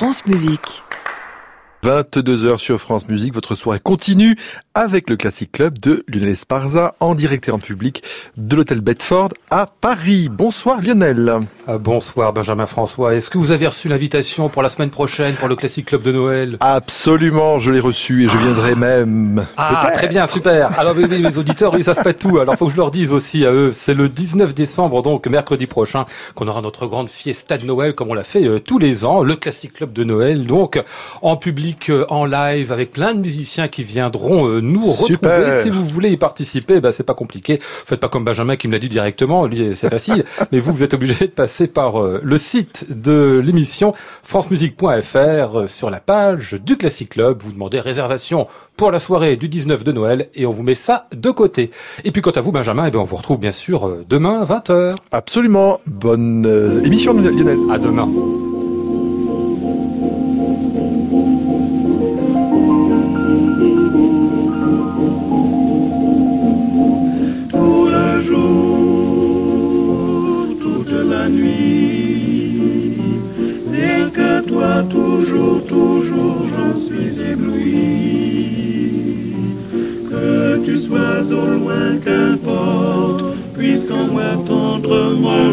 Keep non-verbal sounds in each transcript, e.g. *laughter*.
France Musique. 22h sur France Musique, votre soirée continue avec le Classic Club de Lionel Esparza en direct et en public de l'hôtel Bedford à Paris. Bonsoir Lionel. Ah, bonsoir Benjamin François. Est-ce que vous avez reçu l'invitation pour la semaine prochaine pour le Classic Club de Noël? Absolument, je l'ai reçu et je viendrai même. Ah, très bien, super. Alors oui, oui, mes auditeurs, ils savent pas tout. Alors faut que je leur dise aussi à eux. C'est le 19 décembre, donc mercredi prochain, qu'on aura notre grande fiesta de Noël comme on l'a fait euh, tous les ans, le Classic Club de Noël, donc en public euh, en live avec plein de musiciens qui viendront euh, nous retrouver. Si vous voulez y participer, bah, c'est pas compliqué. Faites pas comme Benjamin qui me l'a dit directement, c'est facile. mais vous, vous êtes obligé de passer par euh, le site de l'émission francemusique.fr sur la page du Classic Club. Vous demandez réservation pour la soirée du 19 de Noël et on vous met ça de côté. Et puis quant à vous Benjamin, eh bien, on vous retrouve bien sûr demain 20h. Absolument. Bonne émission Lionel. À demain.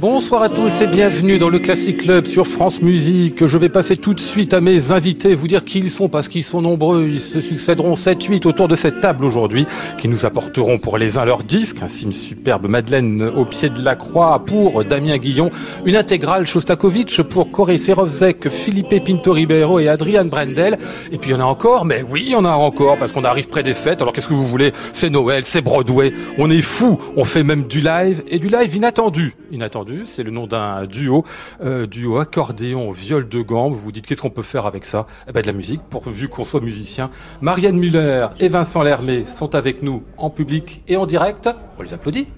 Bonsoir à tous et bienvenue dans le Classic Club sur France Musique. Je vais passer tout de suite à mes invités, vous dire qui ils sont parce qu'ils sont nombreux. Ils se succéderont 7-8 autour de cette table aujourd'hui qui nous apporteront pour les uns leur disque, ainsi une superbe Madeleine au pied de la croix pour Damien Guillon, une intégrale Shostakovich pour Corey Serovzek, Philippe Pinto Ribeiro et Adrian Brendel. Et puis il y en a encore, mais oui, il y en a encore parce qu'on arrive près des fêtes. Alors qu'est-ce que vous voulez? C'est Noël, c'est Broadway. On est fou. On fait même du live et du live inattendu. Inattendu c'est le nom d'un duo, euh, duo accordéon viol de gambe. Vous vous dites qu'est-ce qu'on peut faire avec ça? Eh ben de la musique, pourvu qu'on soit musicien. Marianne Muller et Vincent Lermé sont avec nous en public et en direct. On les applaudit.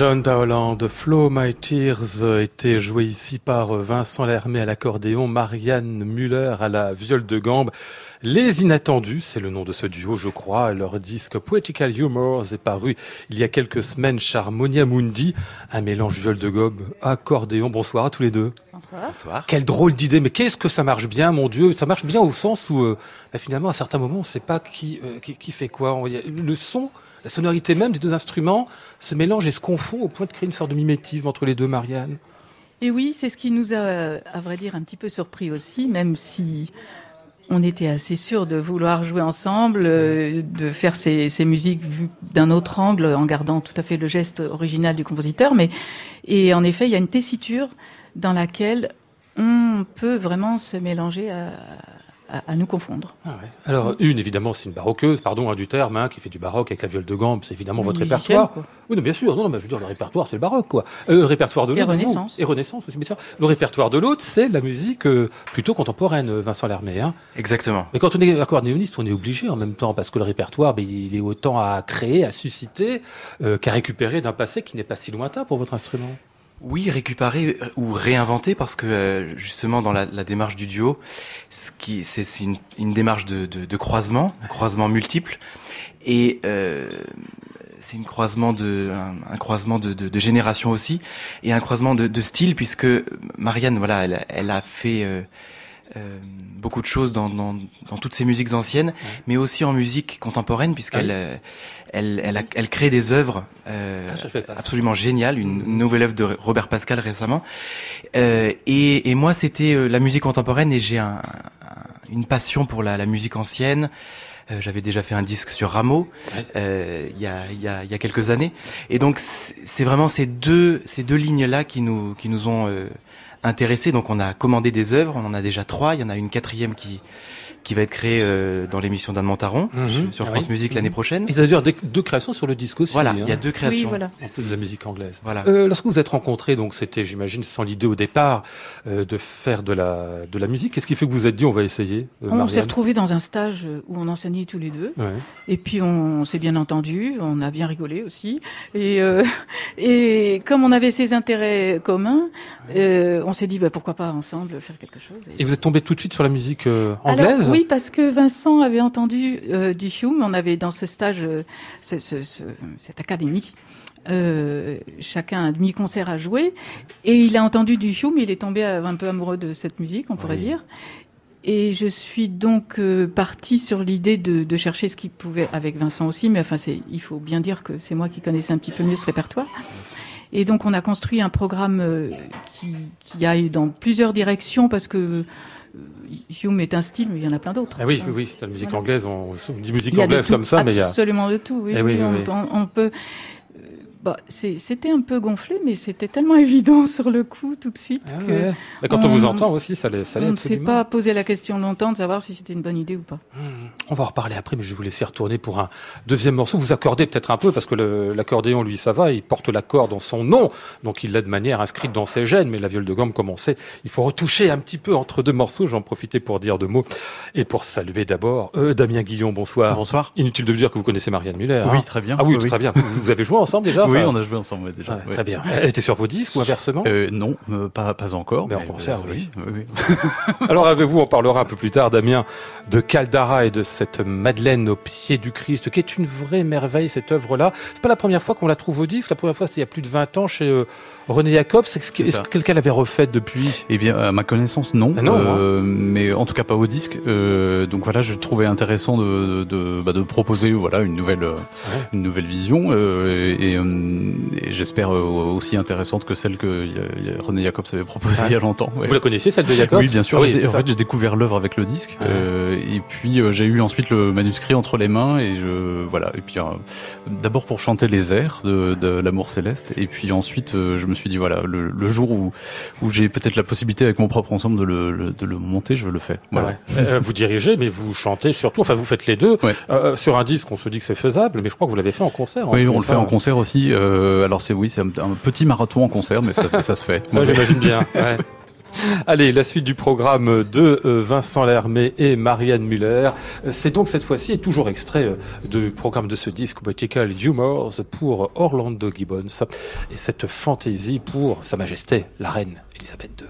John Dowland, Flow My Tears était joué ici par Vincent Lermé à l'accordéon, Marianne Muller à la viole de gambe. Les Inattendus, c'est le nom de ce duo, je crois. Leur disque Poetical Humors est paru il y a quelques semaines Charmonia Mundi, un mélange viol de gobe, accordéon. Bonsoir à tous les deux. Bonsoir. Bonsoir. Quelle drôle d'idée, mais qu'est-ce que ça marche bien, mon Dieu? Ça marche bien au sens où, euh, bah, finalement, à certains moments, on ne sait pas qui, euh, qui, qui, fait quoi. Le son, la sonorité même des deux instruments se mélange et se confond au point de créer une sorte de mimétisme entre les deux, Marianne. Et oui, c'est ce qui nous a, à vrai dire, un petit peu surpris aussi, même si on était assez sûr de vouloir jouer ensemble, euh, de faire ces, ces musiques vues d'un autre angle, en gardant tout à fait le geste original du compositeur. Mais et en effet, il y a une tessiture dans laquelle on peut vraiment se mélanger à, à, à nous confondre. Ah ouais. Alors, une, évidemment, c'est une baroqueuse, pardon, hein, du terme, hein, qui fait du baroque avec la viole de gambe, c'est évidemment Une votre répertoire. quoi. Oui, non, bien sûr, non, non, mais je veux dire, le répertoire, c'est le baroque, quoi. Euh, le répertoire de Et l'autre. vous- Renaissance. Et Renaissance aussi, bien sûr. Le répertoire de l'autre, c'est la musique euh, plutôt contemporaine, Vincent Lermé, hein. Exactement. Mais quand on est accordéoniste, on est obligé en même temps, parce que le répertoire, ben, il est autant à créer, à susciter, euh, qu'à récupérer d'un passé qui n'est pas si lointain pour votre instrument. Oui, récupérer euh, ou réinventer parce que euh, justement dans la, la démarche du duo, ce qui c'est une, une démarche de, de, de croisement, croisement multiple, et euh, c'est une croisement de un, un croisement de, de, de génération aussi et un croisement de, de style puisque Marianne voilà elle, elle a fait euh, euh, beaucoup de choses dans, dans, dans toutes ces musiques anciennes, mais aussi en musique contemporaine puisqu'elle Ah euh, elle, elle, a- elle crée des œuvres euh, Ah, absolument géniales, une, une nouvelle œuvre de Robert Pascal récemment. Euh, et, et moi, c'était la musique contemporaine et j'ai un, un- une passion pour la, la musique ancienne. J'avais déjà fait un disque sur Rameau Ouais. il y, a, y, a, il y a quelques années. Et donc, c'est vraiment ces deux, ces deux lignes-là qui nous, qui nous ont intéressés. Donc, on a commandé des œuvres, on en a déjà trois. Il y en a une quatrième qui, qui va être créée euh, dans l'émission d'Anne Montaron Mhm. sur, sur Ah France oui. Musique l'année prochaine. Et d'ailleurs, deux créations sur le disque aussi. Voilà, hein. il y a deux créations. Oui, voilà. En plus de la musique anglaise. Voilà. Euh, lorsque vous êtes rencontrés, donc c'était, j'imagine, sans l'idée au départ euh, de faire de la de la musique. Qu'est-ce qui fait que vous vous êtes dit on va essayer euh, On s'est retrouvés dans un stage où on enseignait tous les deux. Ouais. Et puis on s'est bien entendu, on a bien rigolé aussi. Et, euh, et comme on avait ces intérêts communs, euh, on s'est dit bah, pourquoi pas ensemble faire quelque chose. Et vous êtes tombé tout de suite sur la musique euh, anglaise Alors, oui, parce que Vincent avait entendu euh, du Hume. On avait dans ce stage, euh, ce, ce- ce- cette académie, euh, chacun un demi-concert à jouer. Et il a entendu du Hume. Il est tombé euh, un peu amoureux de cette musique, on pourrait Oui. dire. Et je suis donc euh, partie sur l'idée de, de chercher ce qu'il pouvait avec Vincent aussi, mais enfin c'est, il faut bien dire que c'est moi qui connaissais un petit peu mieux ce répertoire. Et donc on a construit un programme euh, qui, qui aille dans plusieurs directions parce que Hume est un style, mais il y en a plein d'autres. Ah oui, oui, oui. La musique Voilà. anglaise, on, on dit musique anglaise tout, comme ça, mais il y a. absolument de tout. Oui, Eh oui, oui, oui, on, oui. on- on peut. Bah, c'est- c'était un peu gonflé, mais c'était tellement *laughs* évident sur le coup tout de suite Ah que ouais. Mais quand on, vous entend aussi, ça l'est. ça l'est on ne s'est pas posé la question longtemps de savoir si c'était une bonne idée ou pas. On va en reparler après, mais je vais vous laisser retourner pour un deuxième morceau. Vous accordez peut-être un peu, parce que le- l'accordéon, lui, ça va, il porte l'accord dans son nom, donc il l'a de manière inscrite dans ses gènes, mais la viole de gamme, comme on sait, il faut retoucher un petit peu entre deux morceaux. J'en profitais pour dire deux mots et pour saluer d'abord euh, Damien Guillon, bonsoir. Bonsoir. Inutile de vous dire que vous connaissez Marianne Muller. Oui, hein. très bien. Ah oui, très bien. Vous avez joué ensemble déjà? *laughs* Oui, enfin, on a joué ensemble ouais, déjà. ouais. Très bien. Elle était sur vos disques ou inversement Euh, non, euh, pas, pas encore. Mais en concert, oui. oui, oui. *laughs* Alors avec vous, on parlera un peu plus tard, Damien, de Caldara et de cette Madeleine au pied du Christ, qui est une vraie merveille, cette œuvre-là. C'est pas la première fois qu'on la trouve au disque, la première fois c'était il y a plus de 20 ans chez euh, René Jacobs. Est-ce que, quelqu'un l'avait refaite depuis? Eh bien, à ma connaissance, non. Ah non, Euh, mais en tout cas pas au disque. Euh, donc voilà, je trouvais intéressant de, de, bah, de proposer voilà une nouvelle, euh, une nouvelle vision euh, et, et j'espère aussi intéressante que celle que René Jacobs avait proposée Ouais. il y a longtemps. ouais. Vous la connaissiez, celle de Jacobs? Oui, bien sûr. Ah oui, en fait, j'ai découvert l'œuvre avec le disque, et puis j'ai eu ensuite le manuscrit entre les mains, et je voilà. Et puis d'abord pour chanter les airs de, de l'amour céleste, et puis ensuite je me suis dit voilà, le, le jour où où j'ai peut-être la possibilité avec mon propre ensemble de le, de le monter, je le fais. Voilà. Ouais. Euh, vous dirigez, mais vous chantez surtout, enfin vous faites les deux. Ouais. Euh, sur un disque, on se dit que c'est faisable, mais je crois que vous l'avez fait en concert. en Oui, on le fait en concert aussi. euh, alors c'est oui, c'est un, un petit marathon en concert, mais ça, *laughs* ça se fait. Ouais, j'imagine bien. *laughs* Allez, la suite du programme de euh, Vincent Lermé et Marianne Muller. C'est donc cette fois-ci et toujours extrait euh, du programme de ce disque Poetical Humors pour Orlando Gibbons et cette fantaisie pour Sa Majesté la Reine Elisabeth II.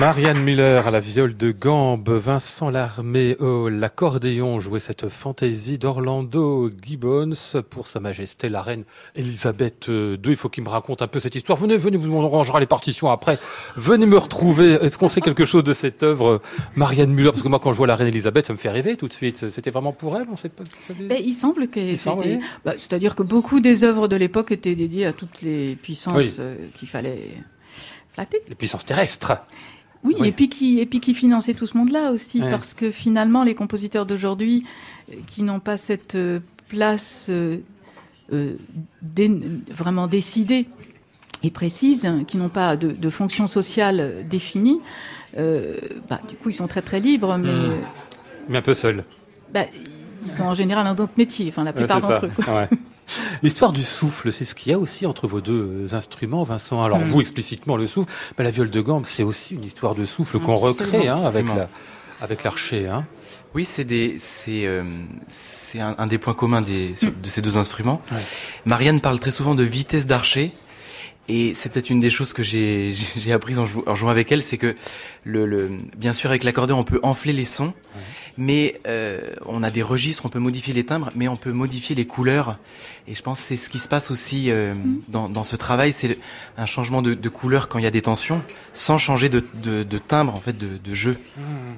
Marianne Müller à la viole de gambe, Vincent Larmé au l'accordéon jouait cette fantaisie d'Orlando Gibbons pour Sa Majesté la Reine Elisabeth II. Il faut qu'il me raconte un peu cette histoire. Venez, venez, on rangera les partitions après. Venez me retrouver. Est-ce qu'on sait quelque chose de cette œuvre, Marianne Müller Parce que moi, quand je vois la Reine Elisabeth, ça me fait rêver tout de suite. C'était vraiment pour elle On sait pas. Ben, il semble que c'était. Bah, C'est-à-dire que beaucoup des œuvres de l'époque étaient dédiées à toutes les puissances Oui. euh, qu'il fallait flatter. Les puissances terrestres. Oui, Oui. et puis qui et puis qui finançait tout ce monde-là aussi, Ouais. parce que finalement les compositeurs d'aujourd'hui euh, qui n'ont pas cette euh, place euh, euh, dé- vraiment décidée et précise, hein, qui n'ont pas de, de fonction sociale définie, euh, bah, du coup ils sont très très libres, mais Mm. euh, Mais un peu seul. bah, ils sont en général un autre métier, enfin la plupart d'entre eux. Ouais. *laughs* *laughs* L'histoire du souffle, c'est ce qu'il y a aussi entre vos deux euh, instruments, Vincent. Alors Mm. vous explicitement le souffle, mais la viole de gambe, c'est aussi une histoire de souffle qu'on recrée hein, avec la, avec l'archer. Hein. Oui, c'est des, c'est, euh, c'est un, un des points communs des, sur- de ces deux instruments. Ouais. Marianne parle très souvent de vitesse d'archer. Et c'est peut-être une des choses que *laughs* j'ai, apprises en, jou- en jouant avec elle, c'est que le, le, bien sûr avec l'accordéon on peut enfler les sons, mais euh, on a des registres, on peut modifier les timbres, mais on peut modifier les couleurs. Et je pense que c'est ce qui se passe aussi euh, dans, dans ce travail, c'est le- un changement de, de couleur quand il y a des tensions, sans changer de, de, de timbre en fait de, de jeu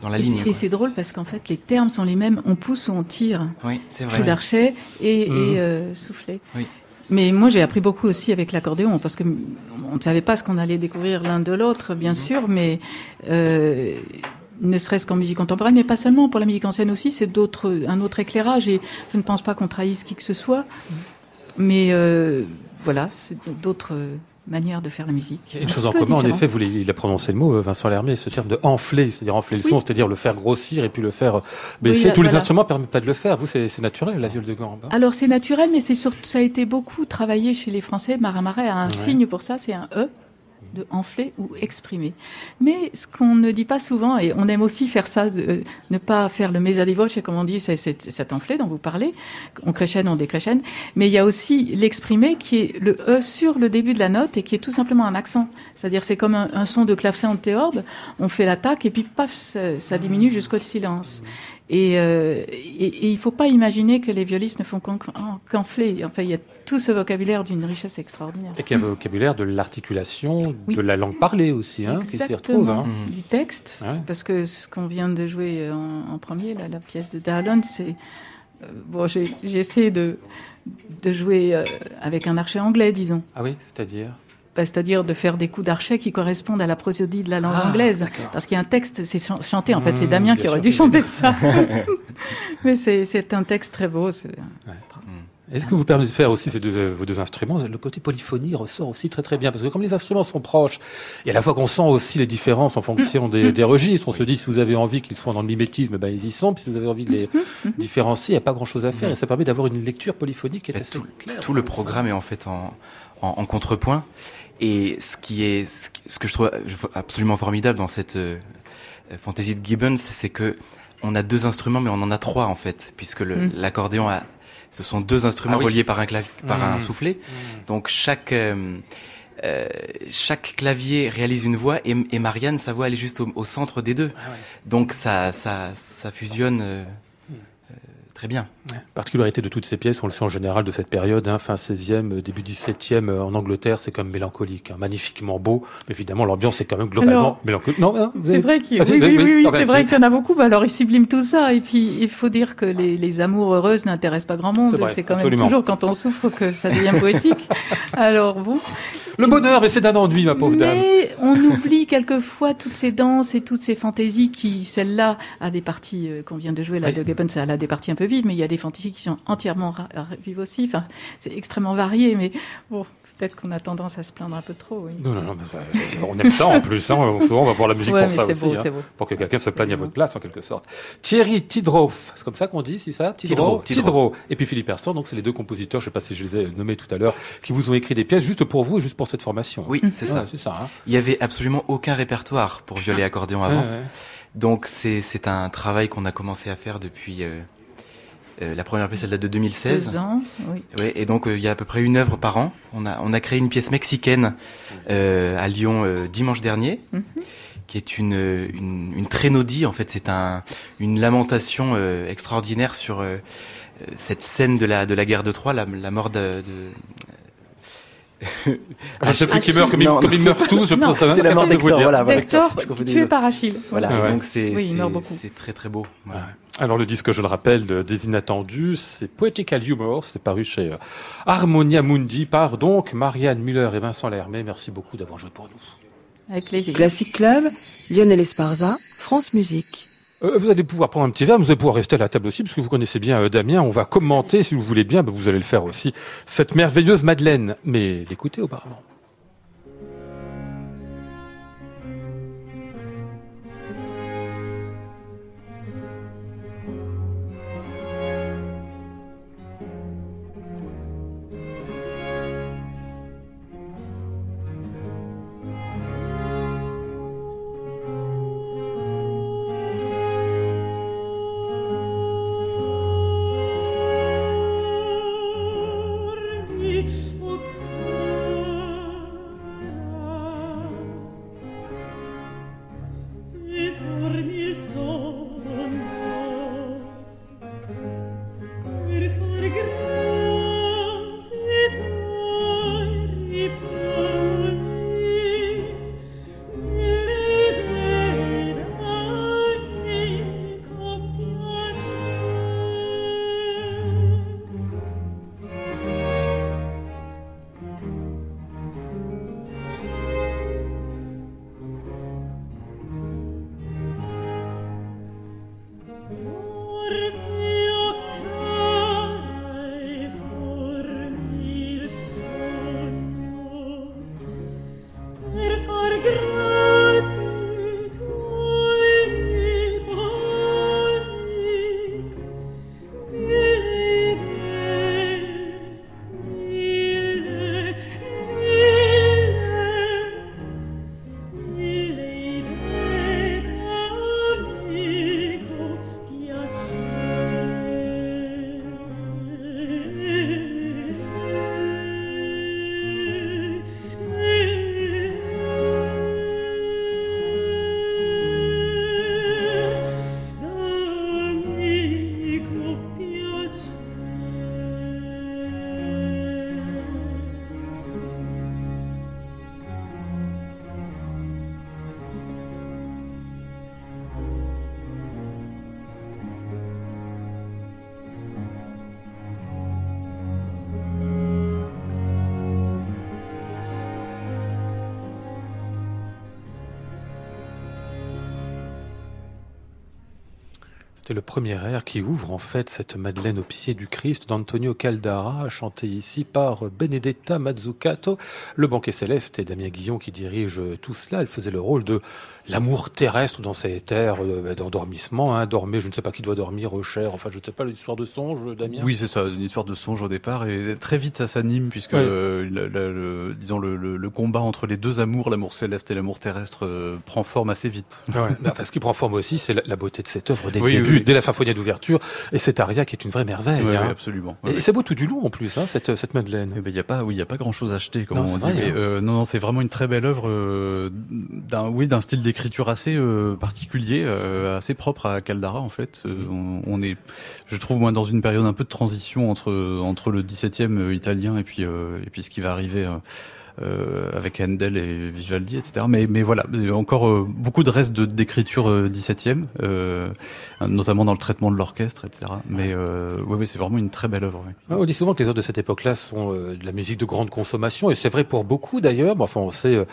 dans la Et ligne. c'est- Et c'est drôle parce qu'en fait les termes sont les mêmes, on pousse ou on tire. Oui, c'est coup vrai. d'archet et, et euh, soufflet. Oui. Mais moi, j'ai appris beaucoup aussi avec l'accordéon parce que on ne savait pas ce qu'on allait découvrir l'un de l'autre, bien sûr, mais euh, ne serait-ce qu'en musique contemporaine, mais pas seulement. Pour la musique ancienne aussi, c'est d'autres, un autre éclairage. Et je ne pense pas qu'on trahisse qui que ce soit, mais euh, voilà, c'est d'autres manières de faire la musique. Il y a une Un chose en commun, en effet, vous il a prononcé le mot, euh, Vincent Lermé, ce terme de enfler, c'est-à-dire enfler le Oui. son, c'est-à-dire le faire grossir et puis le faire baisser. Oui, Tous les voilà. instruments ne permettent pas de le faire. Vous, c'est naturel, la viole de gambe. hein Alors c'est naturel, mais c'est surtout ça a été beaucoup travaillé chez les Français. Marais a un Ouais. signe pour ça, c'est un E de enfler ou exprimer. Mais ce qu'on ne dit pas souvent, et on aime aussi faire ça, euh, ne pas faire le mesa di voce, comme on dit, c'est cet enflé dont vous parlez, on créchène, on décréchène, mais il y a aussi l'exprimer qui est le E sur le début de la note et qui est tout simplement un accent. C'est-à-dire c'est comme un, un son de clavecin de théorbe, on fait l'attaque et puis paf, ça, ça diminue jusqu'au silence. Et, euh, et, et il faut pas imaginer que les violiste ne font qu'en- qu'enfler. Enfin, il y a tout ce vocabulaire d'une richesse extraordinaire. Et qu'il y a un vocabulaire de l'articulation, Oui. de la langue parlée aussi, hein, qui s'y retrouve. Hein. Du texte, Ouais. parce que ce qu'on vient de jouer en, en premier, là, la pièce de Darlon, c'est euh, bon, j'ai essayé de de jouer euh, avec un archet anglais, disons, Ah oui, c'est-à-dire? Bah, c'est-à-dire de faire des coups d'archet qui correspondent à la prosodie de la langue Ah, anglaise, parce qu'il y a un texte, c'est chan- chanté en fait, c'est Mmh, Damien qui aurait dû chanter *laughs* ça, *laughs* mais c'est un texte très beau. c'est- Est-ce que vous permettez de faire aussi ces deux, euh, vos deux instruments? Le côté polyphonie ressort aussi très très bien parce que comme les instruments sont proches, et à la fois qu'on sent aussi les différences en fonction des, *laughs* des registres, on se dit si vous avez envie qu'ils soient dans le mimétisme, ben ils y sont. Puis si vous avez envie de les différencier, il n'y a pas grand-chose à faire et ça permet d'avoir une lecture polyphonique qui est assez tout, claire. tout le programme est en fait en, en, en contrepoint. Et ce qui est, ce, que je trouve absolument formidable dans cette euh, fantaisie de Gibbons, c'est que on a deux instruments, mais on en a trois en fait, puisque Mm. l'accordéon a, ce sont deux instruments Ah oui. reliés par un clavier, par Mm. un soufflet. Donc chaque euh, euh, chaque clavier réalise une voix et, et Marianne, sa voix, elle est juste au, au centre des deux. Ah ouais. Donc ça, ça, ça fusionne Mm. euh, très bien. Ouais. Particularité de toutes ces pièces, on le sait en général de cette période, hein, fin 16e, euh, début 17e euh, en Angleterre, c'est quand même mélancolique, hein, magnifiquement beau, mais évidemment l'ambiance est quand même globalement Alors, mélancolique. Non, hein, C'est vrai qu'il Ah, oui, oui, oui, oui, c'est vrai qu'il y en a beaucoup. Bah, alors, ils subliment tout ça. Et puis, il faut dire que les, les amours heureuses n'intéressent pas grand monde. C'est quand absolument. même toujours quand on souffre que ça devient poétique. *laughs* alors, bon. Le bonheur, mais c'est d'un ennui, ma pauvre dame. Mais on oublie quelquefois toutes ces danses et toutes ces fantaisies qui, celle-là, a des parties euh, qu'on vient de jouer, là, Oui. de Gibbons, elle a des parties un peu mais il y a des fantaisies qui sont entièrement vives aussi. Enfin, c'est extrêmement varié, mais bon, peut-être qu'on a tendance à se plaindre un peu trop. Oui. Non, non, non, euh, on aime ça en plus. Hein. Souvent, on va voir la musique Ouais, pour ça c'est aussi. beau, hein. c'est beau. Pour que quelqu'un se plaigne à votre place, en quelque sorte. Thierry Tidroff, c'est comme ça qu'on dit, c'est ça? Tidrow, Tidrow. Tidrow. Et puis Philippe Hersan, donc c'est les deux compositeurs, je sais pas si je les ai nommés tout à l'heure, qui vous ont écrit des pièces juste pour vous et juste pour cette formation. Oui, c'est Ouais, ça. c'est ça. Hein. Il y avait absolument aucun répertoire pour violer accordéon avant. Ouais, ouais. Donc c'est c'est un travail qu'on a commencé à faire depuis euh, euh, la première pièce elle date de 2016. Deux ans, oui. Ouais, et donc euh, il y a à peu près une œuvre par an. On a on a créé une pièce mexicaine euh, à Lyon dimanche dernier. Mhm. qui est une, une, une trénodie. En fait, c'est un, une lamentation extraordinaire sur cette scène de la, de la guerre de Troie, la, la mort de, de Je ne sais plus qui Achille. meurt, comme, ils- Non, comme ils meurent tous, je Non. pense. C'est la mort de vous d'Hector, dire. voilà. les tué par Achille. Voilà. Ah ouais. donc c'est Oui, il c'est- meurt beaucoup. c'est très très beau. Voilà. Alors le disque, je le rappelle, de- des inattendus, c'est Poetical Humor, c'est paru chez euh, Harmonia Mundi par donc Marianne Muller et Vincent Lermet. Merci beaucoup d'avoir joué pour nous. Avec plaisir. Classic Club, Lionel Esparza, France Musique. Euh, vous allez pouvoir prendre un petit verre, vous allez pouvoir rester à la table aussi, parce que vous connaissez bien euh, Damien. On va commenter, si vous voulez bien, ben, vous allez le faire aussi, cette merveilleuse Madeleine. Mais l'écoutez auparavant. C'était le premier air qui ouvre en fait cette Madeleine au pied du Christ d'Antonio Caldara, chanté ici par Benedetta Mazzucato, le banquet céleste et Damien Guillon qui dirige tout cela. Elle faisait le rôle de l'amour terrestre dans ces terres euh, d'endormissement. Hein. Dormez, je ne sais pas qui doit dormir, euh, cher. Enfin, je ne sais pas l'histoire de songe, Damien? Oui, c'est ça, une histoire de songe au départ, et très vite ça s'anime puisque euh, le, le- le- disons le, le- le combat entre les deux amours, l'amour céleste et l'amour terrestre, euh, prend forme assez vite. Ouais, mais *laughs* enfin, ce qui prend forme aussi, c'est la, la beauté de cette œuvre dès Oui, le oui, début, dès la symphonie d'ouverture, et cet aria qui est une vraie merveille. Hein. absolument. Et c'est beau tout du long en plus, hein, cette, cette Madeleine. Eh ben, il y a pas, oui, il y a pas grand chose à acheter, comme Non, on dit. vrai, mais, hein. euh, non, non, c'est vraiment une très belle œuvre, euh, d'un, oui, d'un style d'écriture assez euh, particulier, euh, assez propre à Caldara en fait. Euh, on, on est, je trouve, moi, dans une période un peu de transition entre entre le 17e euh, italien et puis euh, et puis ce qui va arriver. Euh, avec Handel et Vivaldi, etc. Mais, mais voilà, encore euh, beaucoup de restes d'écriture euh, 17e, euh, notamment dans le traitement de l'orchestre, etc. Mais euh, ouais, c'est vraiment une très belle œuvre. ouais. Ouais, On dit souvent que les œuvres de cette époque-là sont de la musique de grande consommation, et c'est vrai pour beaucoup d'ailleurs. Enfin, on sait,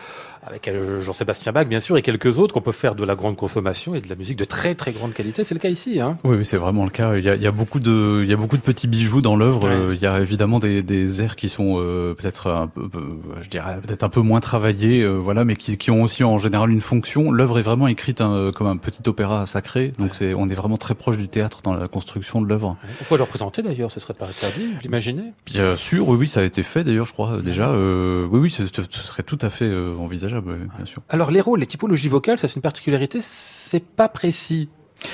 avec euh, Jean-Sébastien Bach, bien sûr, et quelques autres, qu'on peut faire de la grande consommation et de la musique de très très grande qualité. C'est le cas ici. Hein. Oui, c'est vraiment le cas. Il y a, il y a beaucoup de, il y a beaucoup de petits bijoux dans l'œuvre. Ouais. Euh, Il y a évidemment des, des airs qui sont euh, peut-être un peu, je dirais peut-être un peu moins travaillés, euh, voilà, mais qui, qui ont aussi en général une fonction. L'œuvre est vraiment écrite hein, comme un petit opéra sacré, donc c'est, on est vraiment très proche du théâtre dans la construction de l'œuvre. On pourrait le représenter d'ailleurs, ce serait pas interdit, l'imaginez Bien sûr, oui, oui, ça a été fait d'ailleurs, je crois déjà. Euh, oui, oui, ce, ce- serait tout à fait envisageable, bien sûr. Alors les rôles, les typologies vocales, ça c'est une particularité, c'est pas précis.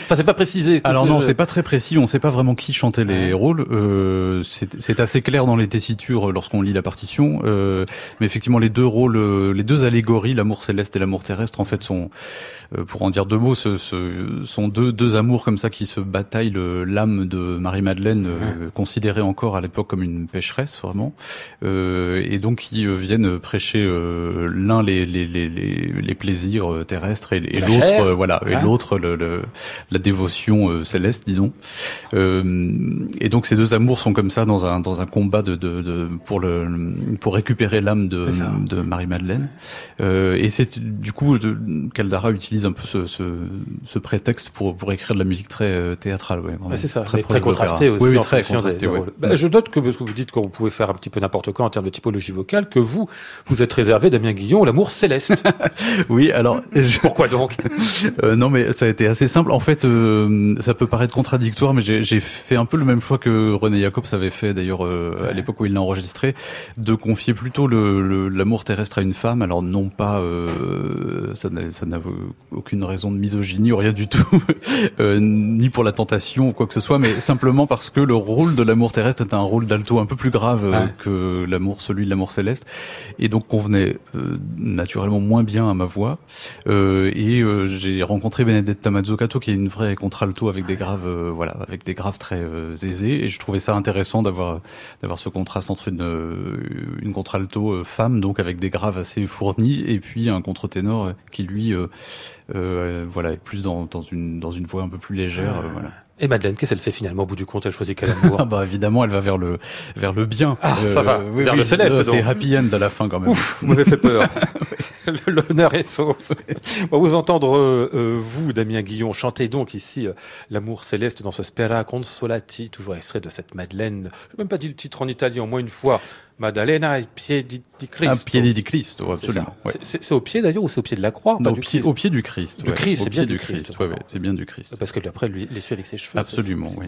Enfin, c'est pas précisé. Alors non, c'est pas très précis. On sait pas vraiment qui chantait les rôles. Euh, c'est assez clair dans les tessitures lorsqu'on lit la partition. Euh, mais effectivement, les deux rôles, euh, les deux allégories, l'amour céleste et l'amour terrestre, en fait, sont, euh, pour en dire deux mots, ce, ce, sont deux deux amours comme ça qui se bataillent l'âme de Marie Madeleine, euh, considérée encore à l'époque comme une pécheresse vraiment, et donc qui viennent prêcher l'un les, les, les, les, plaisirs terrestres et, et l'autre, voilà, et l'autre le, la dévotion euh, céleste, disons. Euh, et donc ces deux amours sont comme ça dans un dans un combat de, de, de pour le pour récupérer l'âme de, de Marie Madeleine. Euh, et c'est du coup de, Caldara utilise un peu ce, ce, ce, prétexte pour pour écrire de la musique très euh, théâtrale. Ouais, c'est ça, très, très contrasté aussi. Oui, très contrasté. Bah, je note que vous dites qu'on pouvait faire un petit peu n'importe quoi en termes de typologie vocale, que vous vous êtes réservé Damien Guillon l'amour céleste. *laughs* oui, alors *laughs* pourquoi donc? Euh, Non, mais ça a été assez simple. En fait, euh, ça peut paraître contradictoire, mais j'ai fait un peu le même choix que René Jacobs avait fait d'ailleurs euh, à l'époque où il l'a enregistré, de confier plutôt l'amour terrestre à une femme. Alors non pas, euh, ça n'a aucune raison de misogynie ou rien du tout, *laughs* ni pour la tentation ou quoi que ce soit, mais simplement parce que le rôle de l'amour terrestre est un rôle d'alto un peu plus grave que l'amour, celui de l'amour céleste, et donc convenait naturellement moins bien à ma voix. et j'ai rencontré Benedetta Mazzucato qui est une vraie contralto avec des graves, euh, voilà, avec des graves très euh, aisés. Et je trouvais ça intéressant d'avoir d'avoir ce contraste entre une euh, une contralto femme, donc avec des graves assez fournis, et puis un contre-ténor qui lui, voilà, est plus dans dans une dans une voix un peu plus légère, voilà. Et Madeleine, qu'est-ce qu'elle fait finalement au bout du compte? Elle choisit quel amour? *laughs* Ah bah évidemment, elle va vers le vers le bien. Ah, ça va. vers le céleste. C'est happy end à la fin quand même. Ouf, vous m'avez fait peur. *laughs* L'honneur est sauf. On va vous entendre euh, euh, vous, Damien Guillon, chanter donc ici euh, l'amour céleste dans ce Spera Consolati, toujours extrait de cette Madeleine. Je n'ai même pas dit le titre en italien, au moins une fois. Maddalena et piedi di Cristo. Un piedi di Cristo, absolument. C'est au pied d'ailleurs ou c'est au pied de la croix Non, au, pied, au pied du Christ. Du Christ, c'est bien du Christ. Christ. Ouais, c'est bien du Christ. Parce que après, lui, les avec ses cheveux. Absolument, oui.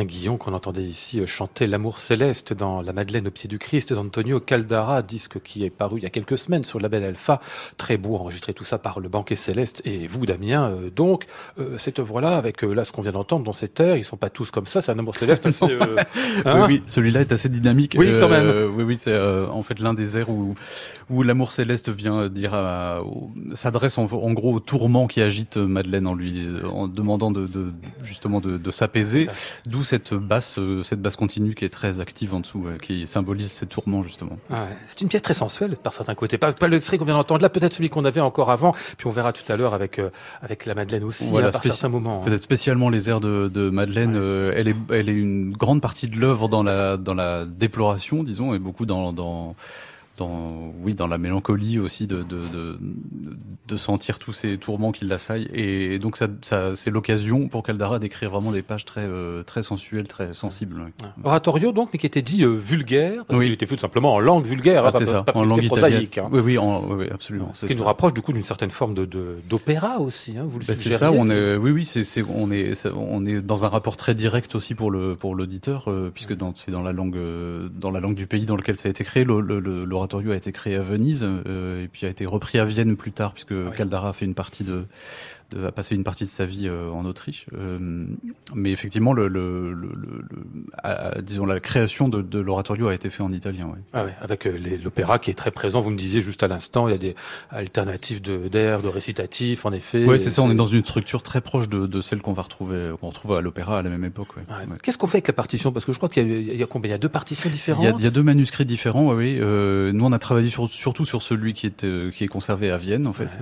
Damien Guillon qu'on entendait ici euh, chanter L'amour céleste dans La Madeleine au pied du Christ d'Antonio Caldara, disque qui est paru il y a quelques semaines sur le label Alpha. Très beau, enregistré tout ça par le Banquet Céleste et vous Damien. Euh, donc, euh, cette œuvre-là, avec là ce qu'on vient d'entendre dans cette heure, ils sont pas tous comme ça, c'est un amour céleste *laughs* assez... *laughs* hein oui, oui celui-là est assez dynamique. Oui, quand même. oui, oui, c'est en fait l'un des airs où, où l'amour céleste vient dire s'adresse en, en, gros au tourment qui agite Madeleine en lui en demandant de, de justement de, de s'apaiser D'où cette basse, euh, cette basse continue qui est très active en dessous, qui symbolise ces tourments justement. Ah ouais. C'est une pièce très sensuelle par certains côtés. Pas, pas l'extrait qu'on vient d'entendre là, peut-être celui qu'on avait encore avant, puis on verra tout à l'heure avec euh, avec la Madeleine aussi, voilà, hein, par certains moments. Hein. Peut-être spécialement les airs de, de Madeleine. Euh, elle est elle est une grande partie de l'œuvre dans la dans la déploration, disons, et beaucoup dans dans dans, oui, dans la mélancolie aussi de, de, de, de sentir tous ces tourments qui l'assaillent. Et donc ça, ça c'est l'occasion pour Caldara d'écrire vraiment des pages très, euh, très sensuelles, très sensibles. Oratorio donc, mais qui était dit euh, vulgaire, parce oui. qu'il était fait tout simplement en langue vulgaire, ah, hein, c'est ça, pas, en langue prosaïque. Hein. Oui, oui, en, oui, absolument. Ce qui nous rapproche du coup d'une certaine forme de d'opéra aussi. Hein, vous le bah, C'est ça, on est, oui, oui, c'est, on est, on est dans un rapport très direct aussi pour le pour l'auditeur, euh, puisque c'est dans la langue dans la langue du pays dans lequel ça a été créé. L'oratorio a été créé à Venise euh, et puis a été repris à Vienne plus tard puisque Ah. Caldara fait une partie de, de a passé une partie de sa vie euh, en Autriche. Euh, mais effectivement, le, le, le, le à, disons la création de, de l'oratorio a été fait en italien. Ouais. Ah ouais, avec euh, l'opéra qui est très présent. Vous me disiez juste à l'instant, il y a des alternatives de d'air, de récitatifs, en effet. Oui, c'est ça. On est dans une structure très proche de, de celle qu'on va retrouver, qu'on retrouve à l'opéra à la même époque. Ouais. Ouais. Qu'est-ce qu'on fait avec la partition? Parce que je crois qu'il y, y, a combien? Il y a deux partitions différentes? Il y a, il y a deux manuscrits différents. Oui, euh, nous on a travaillé sur, surtout sur celui qui est qui est conservé à Vienne en fait.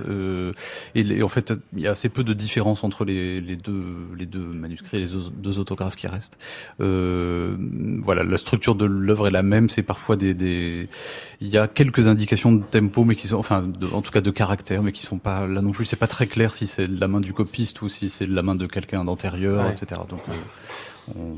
Et, en fait, il y a assez peu de différence entre les, les deux les deux manuscrits et les deux autographes qui restent. Euh, voilà, la structure de l'œuvre est la même. C'est parfois des, des, il y a quelques indications de tempo, mais qui sont, enfin, de, en tout cas de caractère, mais qui sont pas là non plus. C'est pas très clair si c'est de la main du copiste ou si c'est de la main de quelqu'un d'antérieur, ouais. etc. Donc euh, on,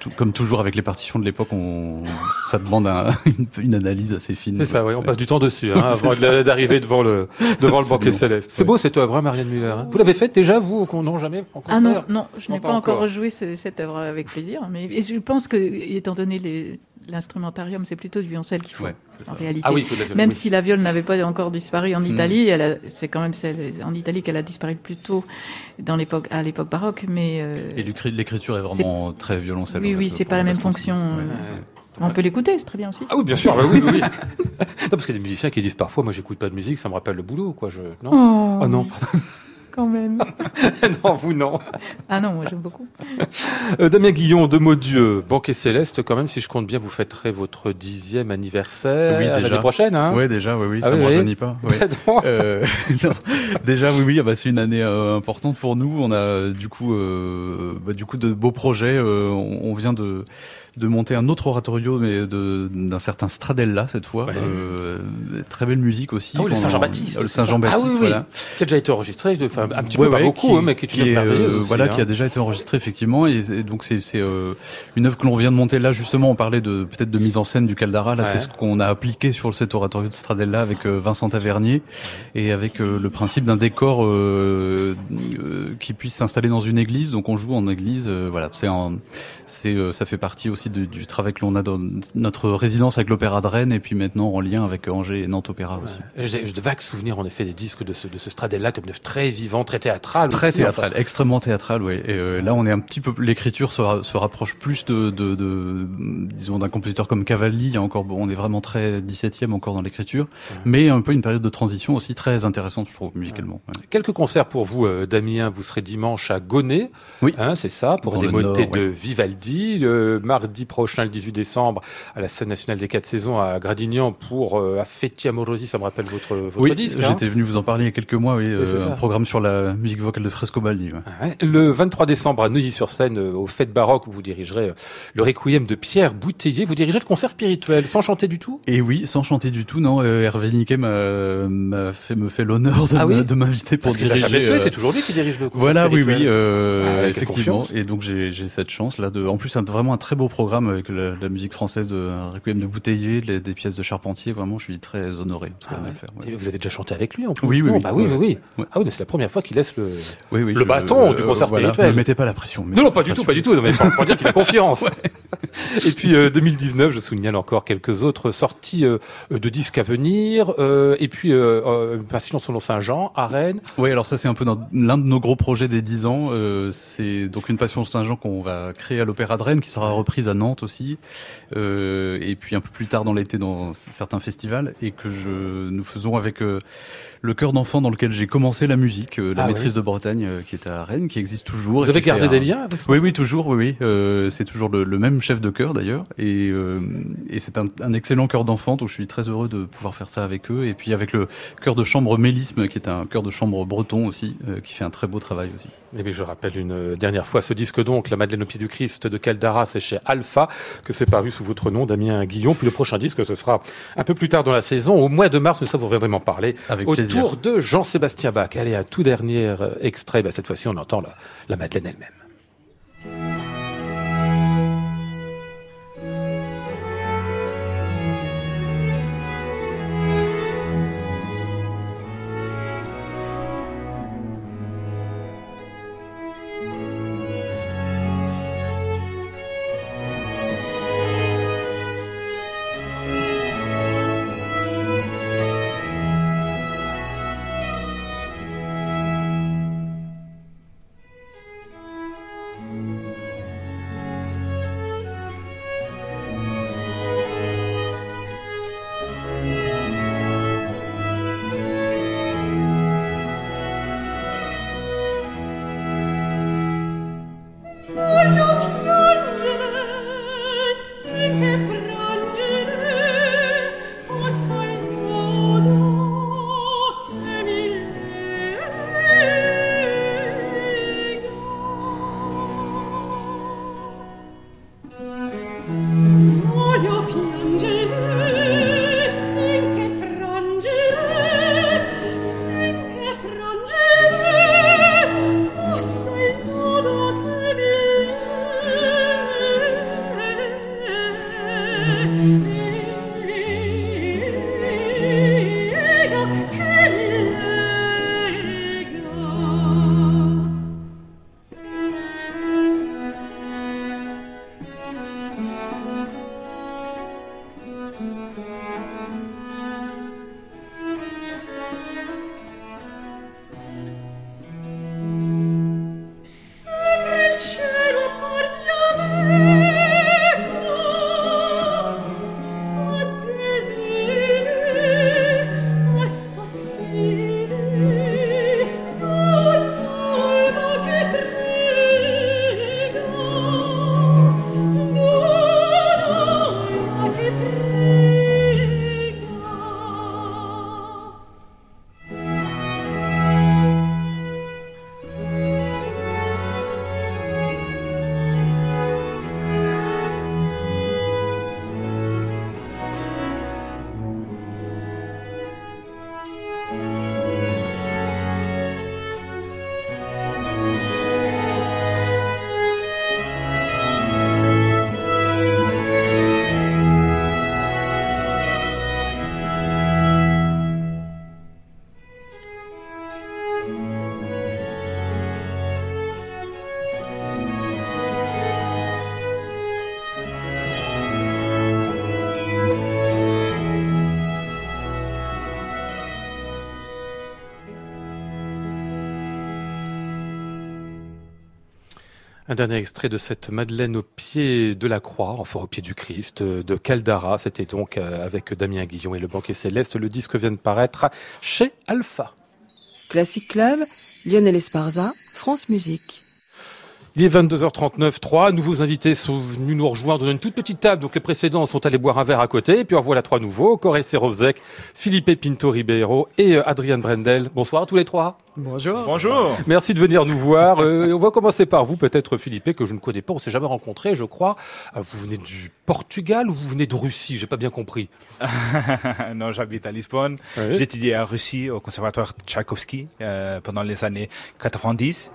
tout, comme toujours avec les partitions de l'époque, on, ça demande un, *laughs* une, une, analyse assez fine. C'est ça, oui, on passe du temps dessus, hein, avant d'arriver devant le devant le banquet céleste. C'est beau cette œuvre, hein, Marianne Muller. Hein. Vous l'avez faite déjà, vous, ou non jamais en Ah non, non, je n'ai pas, pas, encore joué ce, cette œuvre avec plaisir, mais et je pense que, étant donné les l'instrumentarium, c'est plutôt du violoncelle qu'il faut, ouais, en réalité. Ah oui, Même oui. si la viole n'avait pas encore disparu en Italie, mm. c'est quand même celle en Italie qu'elle a disparu plus tôt dans l'époque, à l'époque baroque, mais. Euh, Et l'écriture est vraiment est... très violoncelle. Oui, oui, c'est pas la même fonction. Ouais. On peut l'écouter, c'est très bien aussi. Ah oui, bien sûr, bah oui, oui. oui. *laughs* non, parce qu'il y a des musiciens qui disent parfois, moi, j'écoute pas de musique, ça me rappelle le boulot, quoi. Je... Non? Oh, oh non. Quand même. *laughs* non, vous non. Ah non, moi j'aime beaucoup. Euh, Damien Guillon, deux mots Dieu, Banquet Céleste, quand même, si je compte bien, vous fêterez votre dixième anniversaire oui, l'année prochaine. Hein oui, déjà, oui, oui, ah, ça ne oui, rajeunit pas. Oui. *laughs* euh, *laughs* non, déjà, oui, oui, bah, c'est une année euh, importante pour nous. On a du coup, euh, bah, du coup, de beaux projets. Euh, on, on, vient de de monter un autre oratorio, mais d'un certain Stradella cette fois. Ouais. Euh, très belle musique aussi. Ah oui, le Saint-Jean-Baptiste. Le Saint-Jean-Baptiste, ah, oui, voilà. Qui a déjà été enregistré, enfin, un petit ouais, peu pas beaucoup, qui, hein, mais qui est qui est, euh, aussi, Voilà, hein. qui a déjà été enregistré effectivement, et, et donc c'est euh, une œuvre que l'on vient de monter là. Justement, on parlait de peut-être de mise en scène du Caldara. Là, c'est ce qu'on a appliqué sur cet oratorio de Stradella avec Vincent Tavernier et avec le principe d'un décor qui puisse s'installer dans une église. Donc on joue en église. voilà, c'est c'est ça fait partie aussi de, du travail que l'on a dans notre résidence avec l'Opéra de Rennes et puis maintenant en lien avec Angers et Nantes Opéra aussi. J'ai de vagues souvenirs en effet des disques de ce, de ce Stradella comme très vivant, très théâtral. Très aussi, théâtral, enfin. extrêmement théâtral, oui. Et euh, là, on est un petit peu, l'écriture se, se, rapproche plus de, de, de disons, d'un compositeur comme Cavalli. Il y a encore, on est vraiment très 17e encore dans l'écriture, ouais. mais un peu une période de transition aussi très intéressante, je trouve, musicalement. Ouais. Quelques concerts pour vous, euh, Damien. Vous serez dimanche à Gonnet. Oui. Hein, c'est ça, pour dans des motets de Vivaldi. Le mardi prochain, le 18 décembre, à la scène nationale des quatre saisons à Gradignan pour euh, Affetti Amorosi, ça me rappelle votre, votre oui, disque. J'étais hein venu vous en parler il y a quelques mois, oui, oui euh, un programme sur la musique vocale de Frescobaldi. Ouais. Le 23 décembre à Neuilly-sur-Seine, euh, au Fête Baroque, où vous dirigerez euh, le Requiem de Pierre Bouteiller. Vous dirigez le concert spirituel, sans chanter du tout? Et oui, sans chanter du tout, non. Euh, Hervé Niquet m'a fait, me fait l'honneur de ah oui m'inviter pour Parce diriger. jamais fait, c'est toujours lui qui dirige le concert Voilà, spirituel. oui, oui, ah, effectivement. Et donc j'ai cette chance là de, en plus, un, vraiment un très beau programme avec la, la musique française de Requiem de Bouteiller, les- des pièces de Charpentier. Vraiment, je suis très honoré. Ah a ouais. faire, ouais. Et vous avez déjà chanté avec lui en plus Oui, oui. Bah oui, oui. Ah oui, c'est la première fois qu'il laisse le. Je- bâton du concert voilà, spirituel. Ne mettez pas la pression. Non, non, pas du tout, pas du tout. Non, mais pour, dire qu'il a confiance. *laughs* Et puis euh, 2019, je signale encore quelques autres sorties euh, de disques à venir. euh, et puis euh, euh, une Passion selon Saint-Jean à Rennes. Oui, alors ça c'est un peu l'un de nos gros projets des 10 ans. Euh, c'est donc une Passion Saint-Jean qu'on va créer à l'Opéra de Rennes, qui sera reprise à Nantes aussi, euh, et puis un peu plus tard dans l'été dans certains festivals, et que je nous faisons avec euh, le chœur d'enfant dans lequel j'ai commencé la musique, euh, la Ah maîtrise oui. de Bretagne, euh, qui est à Rennes, qui existe toujours. Vous avez gardé un- des liens avec son Oui, oui, toujours, oui, oui. Euh, c'est toujours le, le même chef de chœur d'ailleurs, et, euh, et c'est un, un excellent chœur d'enfant, donc je suis très heureux de pouvoir faire ça avec eux, et puis avec le chœur de chambre Mélisme, qui est un chœur de chambre breton aussi, euh, qui fait un très beau travail aussi. Et bien, je rappelle une dernière fois ce disque donc, La Madeleine au pied du Christ de Caldara, c'est chez Alpha, que c'est paru sous votre nom, Damien Guillon. Puis le prochain disque, ce sera un peu plus tard dans la saison, au mois de mars, mais ça vous reviendrez m'en parler, Avec autour plaisir. de Jean-Sébastien Bach. Allez, un tout dernier euh, extrait, bah, cette fois-ci on entend la Madeleine elle-même. Un dernier extrait de cette Madeleine au pied de la croix, enfin au pied du Christ, euh, de Caldara. C'était donc euh, avec Damien Guillon et le banquet céleste. Le disque vient de paraître chez Alpha. Classic Club, Lionel Esparza, France Musique. Il est 22h39, 3. Nouveaux invités sont venus nous rejoindre dans une toute petite table. Donc les précédents sont allés boire un verre à côté. Et puis en voilà trois nouveaux. Corey Serozek, Philippe Pinto Ribeiro et euh, Adrien Brendel. Bonsoir à tous les trois. Bonjour. Bonjour. Merci de venir nous voir. Euh, on va commencer par vous, peut-être Philippe, que je ne connais pas, on s'est jamais rencontré, je crois. Euh, vous venez du Portugal ou vous venez de Russie? J'ai pas bien compris. *laughs* non, j'habite à Lisbonne. Oui. J'ai étudié en Russie au conservatoire Tchaïkovski euh, pendant les années 90.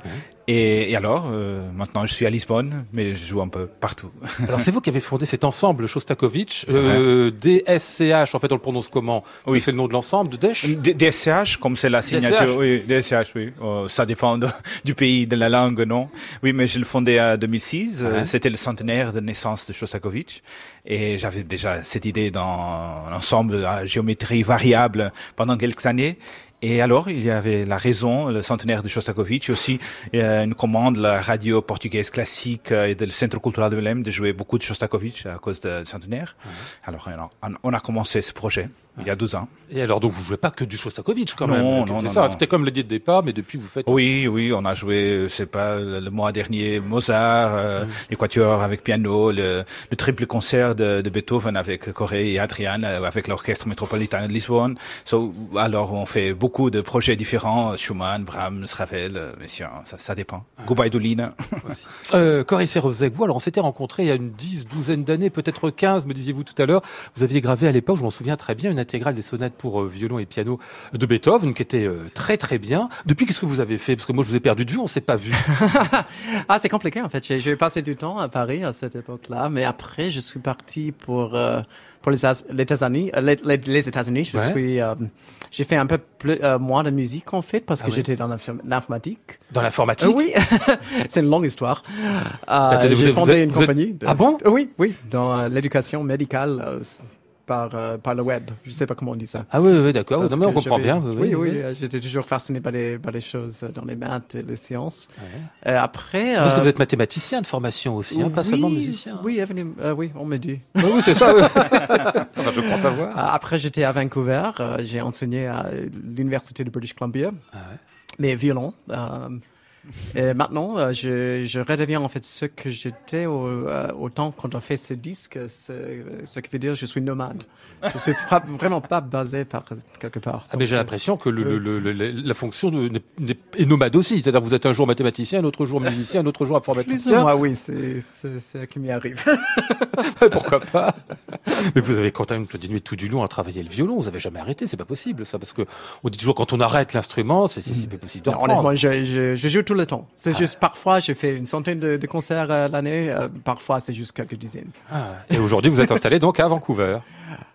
Et, et alors, euh, maintenant, je suis à Lisbonne, mais je joue un peu partout. *laughs* Alors c'est vous qui avez fondé cet ensemble Shostakovich, euh, DSCH, en fait on le prononce comment? Oui. C'est le nom de l'ensemble, de Desch? DSCH, comme c'est la signature, DSCH. oui, DSCH, oui. Euh, ça dépend de- *laughs* du pays, de la langue, non? Oui, mais je l'ai fondé en 2006. euh, Ouais. C'était le centenaire de naissance de Shostakovich. Et j'avais déjà cette idée dans l'ensemble à géométrie variable pendant quelques années. Et alors, il y avait la raison, le centenaire de Shostakovich, aussi euh, une commande, la radio portugaise classique euh, et du Centre culturel de Belém de jouer beaucoup de Shostakovich à cause du centenaire. Alors, on a, on a commencé ce projet il y a 12 ans. Et alors donc vous jouez pas que du Shostakovich quand Non, même non, C'est non, ça, non. c'était comme l'idée de départ, mais depuis vous faites... Oui, oui, on a joué, c'est pas le le mois dernier, Mozart, euh, l'équateur avec piano, le, le triple concert de, de Beethoven avec Corée et Adrian, euh, avec l'orchestre métropolitain de Lisbonne. So, alors on fait beaucoup de projets différents, Schumann, Brahms, Ravel, euh, mais ça, ça dépend. Goubaïdouline. Euh, Corinne Rozek, vous alors on s'était rencontrés il y a une dix, douzaine d'années, peut-être 15, me disiez-vous tout à l'heure. Vous aviez gravé à l'époque, je m'en souviens très bien, une intégrale des sonates pour euh, violon et piano de Beethoven, qui était euh, très très bien. Depuis, qu'est-ce que vous avez fait? Parce que moi je vous ai perdu de vue, on s'est pas vu. *laughs* Ah, c'est compliqué en fait. J'ai- passé du temps à Paris à cette époque-là, mais après, je suis parti pour euh, pour les États-Unis. Les, les- les États-Unis, je Ouais. suis. euh, j'ai fait un peu plus euh, moins de musique en fait parce Ah que j'étais dans l'inform- l'informatique. Dans l'informatique? Oui, *laughs* c'est une longue histoire. J'ai fondé êtes- une êtes- compagnie. de- Ah bon? Oui, oui, dans l'éducation médicale par euh, par le web. Je sais pas comment on dit ça. Ah oui, oui, d'accord, Parce non, mais on comprend bien. Oui, Oui, oui, oui, euh, j'étais toujours fasciné par les, par les choses dans les maths et les sciences. Euh, après... Parce que euh, vous êtes mathématicien de formation aussi, hein, pas seulement musicien. Oui, euh, oui, on me dit. Ah oui, c'est ça. *laughs* Enfin, je crois savoir. Euh, Après, j'étais à Vancouver. euh, j'ai enseigné à l'université de British Columbia, Ah ouais. mais violon. Euh, et maintenant, euh, je, je redeviens en fait ce que j'étais au, euh, au temps quand on fait ce disque, ce, ce qui veut dire je suis nomade. Je suis pas- vraiment pas basé par quelque part. Ah, mais j'ai l'impression que le, oui. le- le- le- la fonction est nomade aussi. C'est-à-dire que vous êtes un jour mathématicien, un autre jour musicien, un autre jour *laughs* informaticien. moins, oui, c'est ce qui m'y arrive. *laughs* Pourquoi pas? Mais vous avez quand même continué tout du long à travailler le violon. Vous avez jamais arrêté. C'est pas possible, ça, parce que on dit toujours quand on arrête l'instrument, c'est c'est pas possible de Non, honnêtement, je, je, je joue tout le temps. C'est juste parfois, je fais une centaine de, de concerts euh, l'année. euh, parfois, c'est juste quelques dizaines. Ah, Et aujourd'hui, vous êtes installé donc à Vancouver.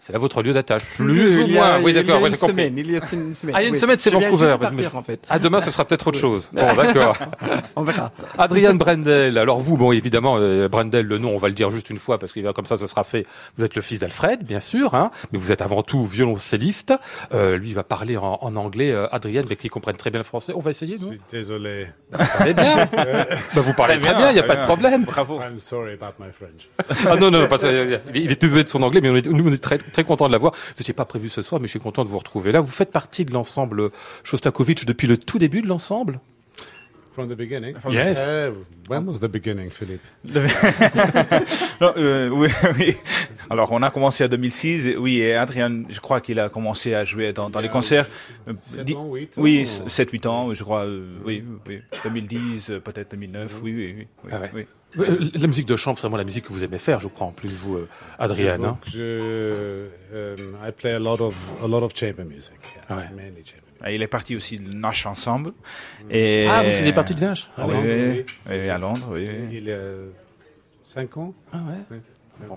C'est là votre lieu d'attache, plus ou il y a, moins. Oui, il y a d'accord, ouais, une semaine. Il y a une semaine. Ah, il y a une oui. semaine, c'est Je Vancouver. juste de partir, en fait. Ah, demain, ce sera peut-être autre chose. Bon, d'accord. *laughs* On verra. Adrian Brendel. Alors vous, bon, évidemment, euh, Brendel, le nom, on va le dire juste une fois parce que comme ça, ce sera fait. Vous êtes le fils d'Alfred, bien sûr, hein, mais vous êtes avant tout violoncelliste. Euh, lui, il va parler en, en anglais. Euh, Adrian, mais qui comprenne très bien le français. On va essayer, Je nous. suis désolé. Vous parlez bien. *laughs* Bah, vous parlez très bien, il n'y a pas de problème. Bravo. I'm sorry about my French. Ah non, non, pas ça. Il est- il est désolé de son anglais, mais on est, nous, on est très, très content de l'avoir. Vous n'étiez pas prévu ce soir, mais je suis content de vous retrouver là. Vous faites partie de l'ensemble Shostakovich depuis le tout début de l'ensemble? From the beginning? Yes. Uh, when was the beginning, Philippe? *laughs* Non, euh, oui, *laughs* oui. Alors, on a commencé en 2006. et- oui, et Adrien, je crois qu'il a commencé à jouer dans, dans les concerts. euh, Sept di- ans, huit ans, Oui, ou- 7-8 ans, je crois. euh, oui, oui. 2010, euh, peut-être 2009. Oui, oui, oui. oui, Ah ouais. oui. Euh, La musique de chambre, c'est vraiment la musique que vous aimez faire, je crois, en plus, vous, euh, Adrien. hein. Donc, je, um, I play a lot of a lot of chamber music. yeah, Ouais. Mainly chamber music. Ah, Il est parti aussi de Nash ensemble. Et... Ah, vous faisiez partie de Nash À oui, Londres, oui, oui. oui, oui, à Londres, oui. oui. Il y a cinq ans. Ah ouais Bon.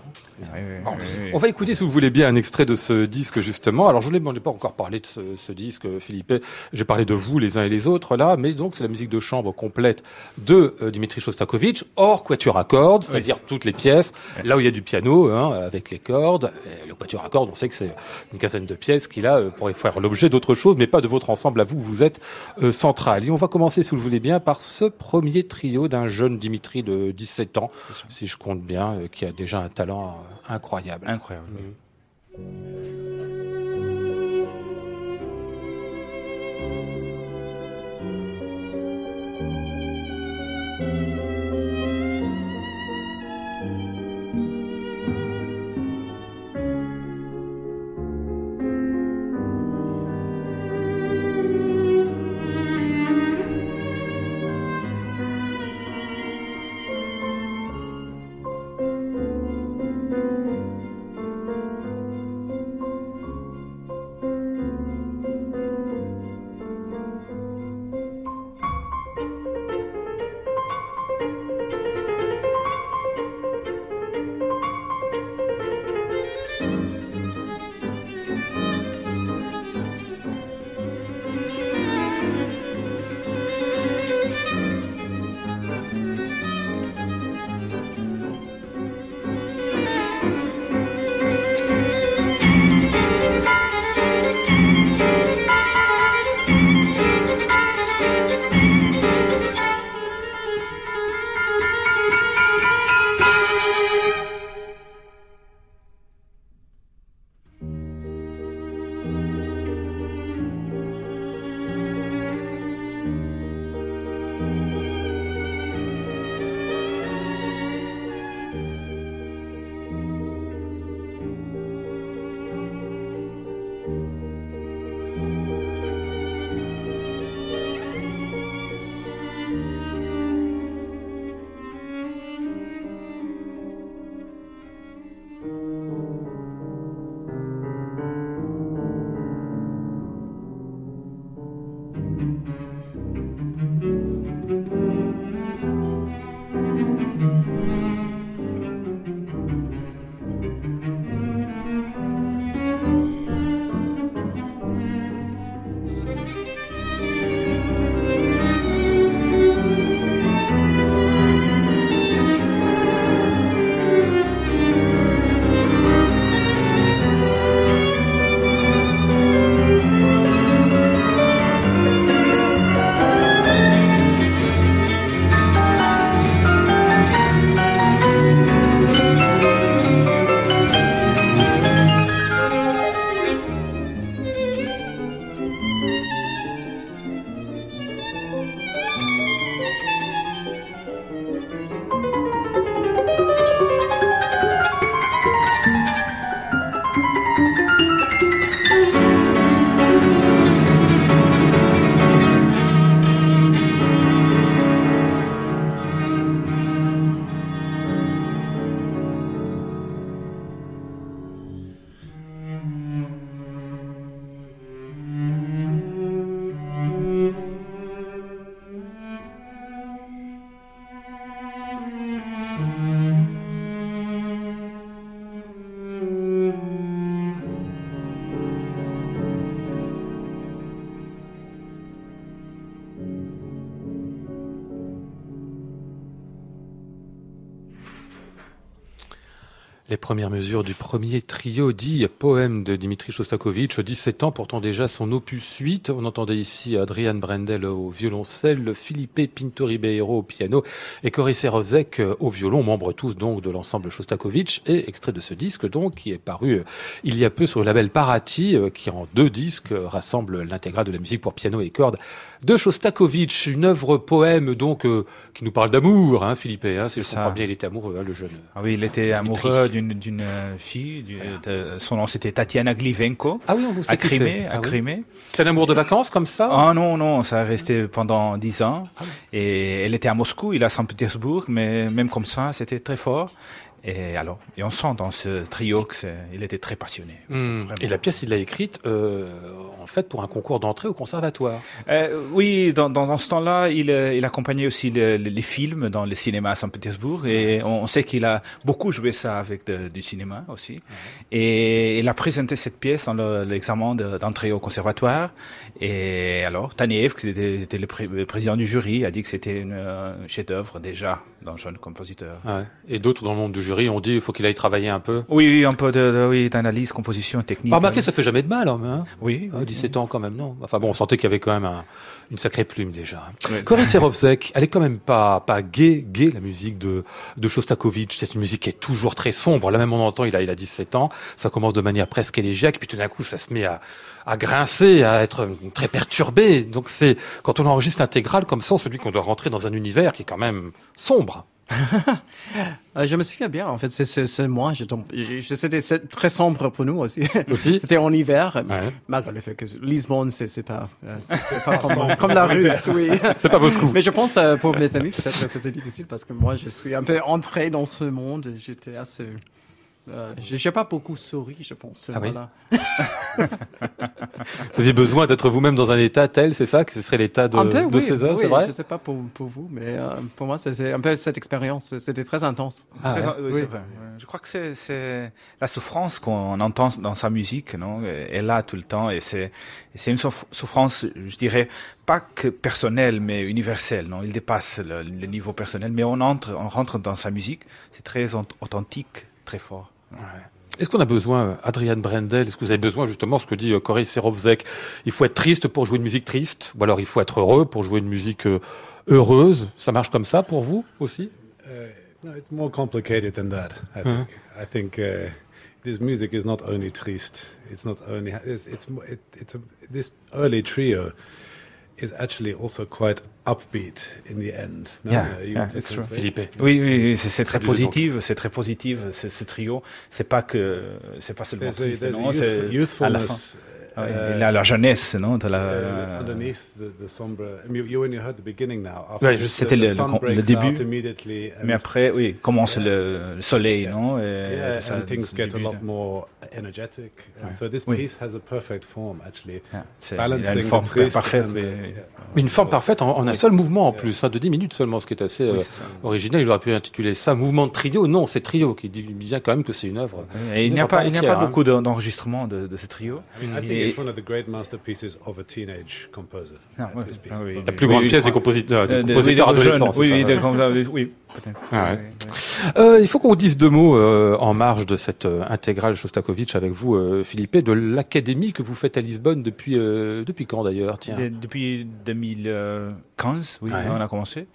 On va écouter, si vous voulez bien, un extrait de ce disque, justement. Alors, je ne ai pas encore parlé de ce, ce disque, Philippe. J'ai parlé de vous, les uns et les autres, là. Mais donc, c'est la musique de chambre complète de euh, Dimitri Shostakovich, hors quatuor à cordes, c'est-à-dire toutes les pièces. Là où il y a du piano, hein, avec les cordes. Et le quatuor à cordes, on sait que c'est une quinzaine de pièces qui, là, euh, pourraient faire l'objet d'autre chose, mais pas de votre ensemble à vous. Vous êtes euh, central. Et on va commencer, si vous le voulez bien, par ce premier trio d'un jeune Dimitri de 17 ans, si je compte bien, euh, qui a déjà un talent euh, incroyable. Incroyable. Thank premières mesures du premier trio dit poème de Dimitri Shostakovich, 17 ans, portant déjà son opus 8. On entendait ici Adrian Brendel au violoncelle, Philippe Pinto Ribeiro au piano et Coris Rozek au violon, membres tous donc de l'ensemble Shostakovich et extrait de ce disque donc qui est paru euh, il y a peu sur le label Parati euh, qui en deux disques euh, rassemble l'intégrale de la musique pour piano et cordes de Shostakovich, une œuvre poème donc euh, qui nous parle d'amour, hein, Philippe. Hein, si je comprends bien, il était amoureux, hein, le jeune. Ah oui, il était amoureux d'une d'une euh, fille. du- de- son nom c'était Tatiana Glivenko. Ah oui, on à. Crimée, Ah à oui. Crimée. C'était un amour de vacances comme ça? Ah non, non, ça a resté pendant dix ans. Et elle était à Moscou, il à Saint-Pétersbourg, mais même comme ça, c'était très fort. Et alors, et on sent dans ce trio que c'est- il était très passionné. Hmm. Et la pièce, il l'a écrite euh, en fait pour un concours d'entrée au conservatoire. Euh, oui, dans, dans, dans ce temps-là, il, euh, il accompagnait aussi le- le- les films dans le cinéma à Saint-Pétersbourg et on, on sait qu'il a beaucoup joué ça avec de- du cinéma aussi. Et il a présenté cette pièce dans le- l'examen de- d'entrée au conservatoire. Et alors, Taneev, qui était, était le, pré- le président du jury, a dit que c'était un chef-d'œuvre déjà d'un jeune compositeur. Ouais. Et d'autres dans le monde du jury ont dit il faut qu'il aille travailler un peu. Oui, oui, un peu de, de- oui, d'analyse, composition, technique. Bah, remarquez, ça fait jamais de mal. Hein Oui, Ah, 17 ans quand même, non Enfin bon, on sentait qu'il y avait quand même un- une sacrée plume déjà. Ouais. Cory Serovsek, elle est quand même pas pas gay, gay la musique de de Shostakovich. C'est une musique qui est toujours très sombre. Là même on entend, il a il a 17 ans. Ça commence de manière presque élégiaque, puis tout d'un coup ça se met à à grincer, à être très perturbé. Donc c'est quand on enregistre l'intégrale comme ça, on se dit qu'on doit rentrer dans un univers qui est quand même sombre. *laughs* Euh, je me souviens bien, en fait, c'est- c'est c'est moi, j'ai tombé- j'ai- j'ai- c'était très sombre pour nous aussi. Aussi? *laughs* C'était en hiver, Ouais. malgré le fait que Lisbonne, c'est pas, euh, pas comme, comme la Russe, oui. *laughs* C'est pas Moscou. Mais je pense euh, pour mes amis, peut-être que c'était difficile parce que moi, je suis un peu entré dans ce monde. et J'étais assez. Euh, j'ai pas beaucoup souri, je pense. Ah oui. *laughs* Vous aviez besoin d'être vous-même dans un état tel, c'est ça que ce serait l'état de, un peu, de oui, oui, c'est vrai Je sais pas pour, pour vous, mais euh, pour moi, c'est- un peu cette expérience. C'était très intense. Ah, Très- ouais. oui, c'est vrai. Je crois que c'est, la souffrance qu'on entend dans sa musique, non Elle est là tout le temps et c'est, une souff- souffrance, je dirais, pas que personnelle, mais universelle, non Il dépasse le, le niveau personnel, mais on entre, on rentre dans sa musique, c'est très aut- authentique, très fort. Est-ce qu'on a besoin, euh, Adrian Brendel, est-ce que vous avez besoin justement, ce que dit euh, Cory Serovzek, il faut être triste pour jouer une musique triste, ou alors il faut être heureux pour jouer une musique euh, heureuse Ça marche comme ça pour vous aussi? Uh, no, it's more complicated than that. I think. I think uh, this music is not only triste. It's not only. It's, it's, mo- it, it's a, this early trio is actually also quite upbeat in the end. No? Yeah, Uh, you yeah, want to it's true. translate? Philippe Oui, oui, oui, c'est, très positif, c'est très positif, ce, trio. C'est pas que, c'est pas seulement triste, non c'est à la fin. Ah oui, uh, il a la jeunesse, non la, uh, underneath the, the sombre. I mean, you only heard the beginning now. After Ouais, this, juste the- c'était le- le le début. Mais après, oui, commence Yeah. le, le soleil, Yeah. non et Yeah, tout ça, and things get a début lot de- more energetic. And Ouais. so this Oui. piece has a perfect form, actually. Yeah, c'est- il a une forme parfaite. and- mais- yeah. Une forme parfaite en, en un seul mouvement en plus, hein, de 10 minutes seulement, ce qui est assez euh, Oui, c'est ça. original. Il aurait pu intituler ça Mouvement de trio. Non, c'est trio qui dit bien quand même que c'est une œuvre. Et il Une n'y a œuvre pas, il n'y a entière, pas hein. beaucoup de- d'enregistrements de, de ce trio. It's one of the great masterpieces of a teenage composer. Ah, uh, ouais. Ah oui. La plus Oui, grande oui. pièce des compositeurs, des de- compositeurs oui, de jeunes, adolescents. Oui, oui. Ah ouais. Oui, oui. Euh, il faut qu'on dise deux mots euh, en marge de cette euh, intégrale Shostakovich avec vous, euh, Philippe, de l'académie que vous faites à Lisbonne depuis euh, depuis quand d'ailleurs? Tiens. De- depuis 2015, oui, Ouais. on a commencé.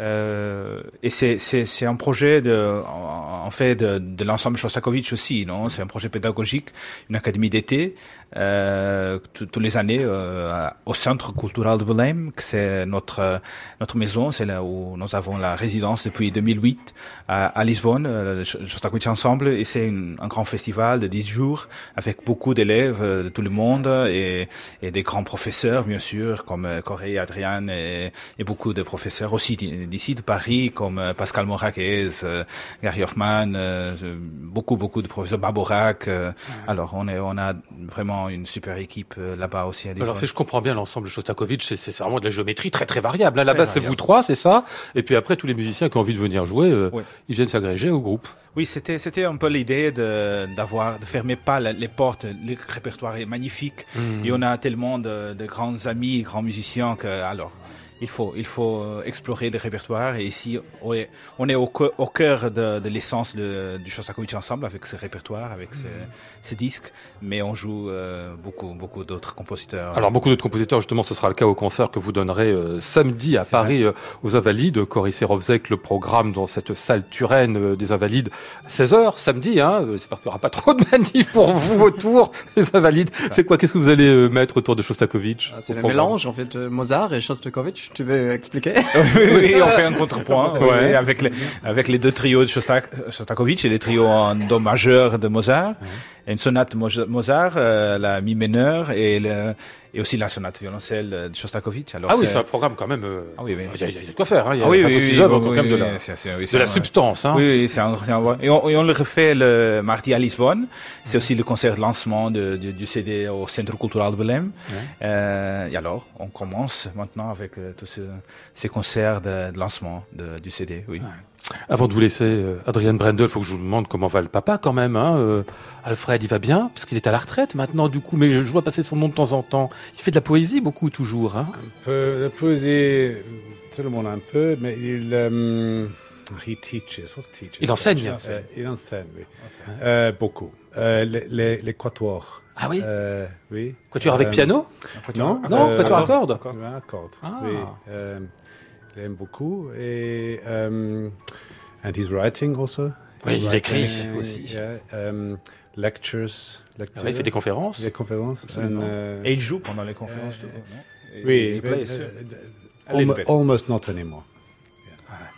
Euh, et c'est un projet de en, en fait de, de l'ensemble Shostakovich aussi, non? C'est un projet pédagogique, une académie d'été euh, tous tous les années euh, au Centre culturel de Belém, que c'est notre notre maison, c'est là où nous avons la résidence depuis 2008 à, à Lisbonne, euh, le Shostakovich Ensemble, et c'est un grand festival de 10 jours avec beaucoup d'élèves euh, de tout le monde et, et des grands professeurs, bien sûr, comme euh, Corée, Adrian et, et beaucoup de professeurs aussi d'i- d'ici de Paris, comme euh, Pascal Moraquez, euh, Gary Hoffman, euh, euh, beaucoup, beaucoup de professeurs, Baborac. euh, Alors, on, est, on a vraiment une super équipe euh, là-bas aussi à. Alors si je comprends bien l'ensemble Shostakovich, c'est c'est vraiment de la géométrie très très variable. À la Très base c'est vous trois, c'est ça Et puis après tous les musiciens qui ont envie de venir jouer, euh, Oui. ils viennent s'agréger au groupe. Oui, c'était c'était un peu l'idée de d'avoir de fermer pas les portes. Le répertoire est magnifique Mhm. et on a tellement de, de grands amis, grands musiciens que alors il faut, il faut euh, explorer le répertoire. Et ici, on est, on est au, cœur de, de l'essence de- du Shostakovich ensemble avec ce répertoire, avec ce, ces disques. Mais on joue euh, beaucoup, beaucoup d'autres compositeurs. Alors beaucoup d'autres compositeurs, justement, ce sera le cas au concert que vous donnerez euh, samedi à Paris euh, aux Invalides. Cory Serovzek, le programme dans cette salle Turenne euh, des Invalides, 16h samedi. Hein, J'espère qu'il n'y aura pas *laughs* trop de manifs pour vous autour *laughs* des Invalides. C'est quoi Qu'est-ce que vous allez euh, mettre autour de Shostakovich Ah, C'est le programme mélange en fait de Mozart et Shostakovich. Tu veux expliquer *laughs* oui, oui, on fait un contrepoint bien. avec, les, avec les deux trios de Shostak, Shostakovich et les trios en do majeur de Mozart. Et une sonate Mo- Mozart, euh, la mi mineur et, le, et aussi la sonate violoncelle de Shostakovich. Alors Ah oui, c'est un programme quand même. euh, Ah oui, oui. Il y, a- il y a de quoi faire. Hein. Il y a Ah oui, oui, ou oui, six œuvres oui, quand même de la, de substance. Hein. Oui, oui, c'est un, et, on, et on le refait le mardi à Lisbonne. C'est aussi le concert de lancement de, du- du CD au Centre Cultural de Belém. Euh, et alors, on commence maintenant avec euh, tous ce- ces concerts de, de lancement du CD. Oui. Avant de vous laisser, euh, Adrien Brendel, faut que je vous demande comment va le papa quand même. Hein. euh, Alfred, il va bien? Parce qu'il est à la retraite maintenant du coup, mais je, vois passer son nom de temps en temps. Il fait de la poésie beaucoup toujours. Hein? peu, la poésie, tout le monde un peu, mais il, he teaches. What's teaching? Il enseigne. Euh, il enseigne, oui. Euh, beaucoup. Euh, les, les, les quatuors. Ah oui? Euh, oui. Quatuor avec Euh, piano? Non. Non, euh, quatuor à cordes? Ouais, à cordes. Ah. Oui. Euh, il aime beaucoup et um, and he's writing also. Oui, il écrit writing, aussi. yeah, um, lectures. lectures. Ah ouais, il fait des conférences. Des conférences. Absolument. And, euh, Et il joue pendant les conférences. tout, non? Et- oui, il uh, uh, almost not anymore.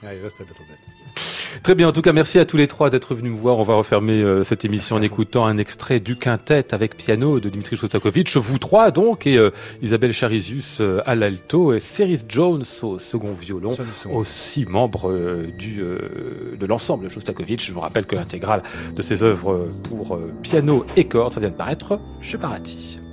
Yeah. Yeah, just a little bit. Très bien, en tout cas, merci à tous les trois d'être venus me voir. On va refermer euh, cette émission en écoutant un extrait du quintet avec piano de Dimitri Shostakovich. Vous trois, donc, et euh, Isabelle Charizius euh, à l'alto et Cerise Jones au second violon, aussi membre du, euh, de l'ensemble de Shostakovich. Je vous rappelle que l'intégrale de ses œuvres pour piano et cordes, ça vient de paraître chez Parati.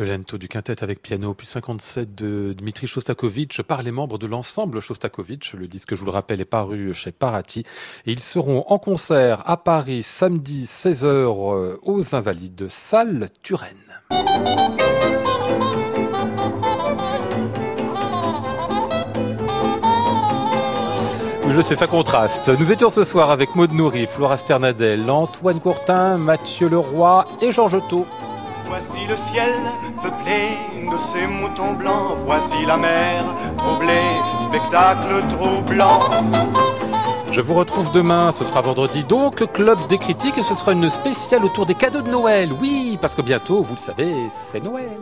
Le lento du quintet avec piano opus 57 de Dmitri Shostakovich par les membres de l'ensemble Shostakovich. Le disque, je vous le rappelle, est paru chez Parati. Et ils seront en concert à Paris samedi 16h euh, aux Invalides, salle Turenne. Je sais, ça contraste. Nous étions ce soir avec Maud Nourri, Flora Sternadel, Antoine Courtin, Mathieu Leroy et Georges Otto. Voici le ciel peuplé de ces moutons blancs. Voici la mer troublée, spectacle troublant. Je vous retrouve demain, ce sera vendredi donc, Club des critiques et ce sera une spéciale autour des cadeaux de Noël. Oui, parce que bientôt, vous le savez, c'est Noël.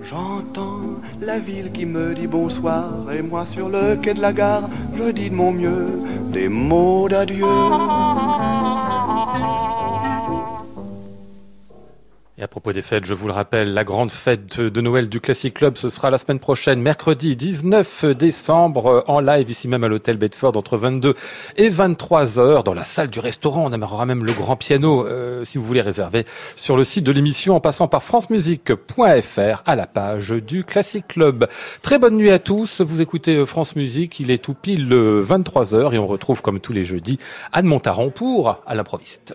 J'entends la ville qui me dit bonsoir et moi sur le quai de la gare, je dis de mon mieux des mots d'adieu. Et à propos des fêtes, je vous le rappelle, la grande fête de Noël du Classic Club, ce sera la semaine prochaine, mercredi 19 décembre, en live ici même à l'hôtel Bedford entre 22 et 23 heures dans la salle du restaurant. On aura même le grand piano euh, si vous voulez réserver sur le site de l'émission en passant par francemusique.fr à la page du Classic Club. Très bonne nuit à tous. Vous écoutez euh, France Musique. Il est tout pile 23 heures et on retrouve comme tous les jeudis Anne Montaron pour à l'improviste.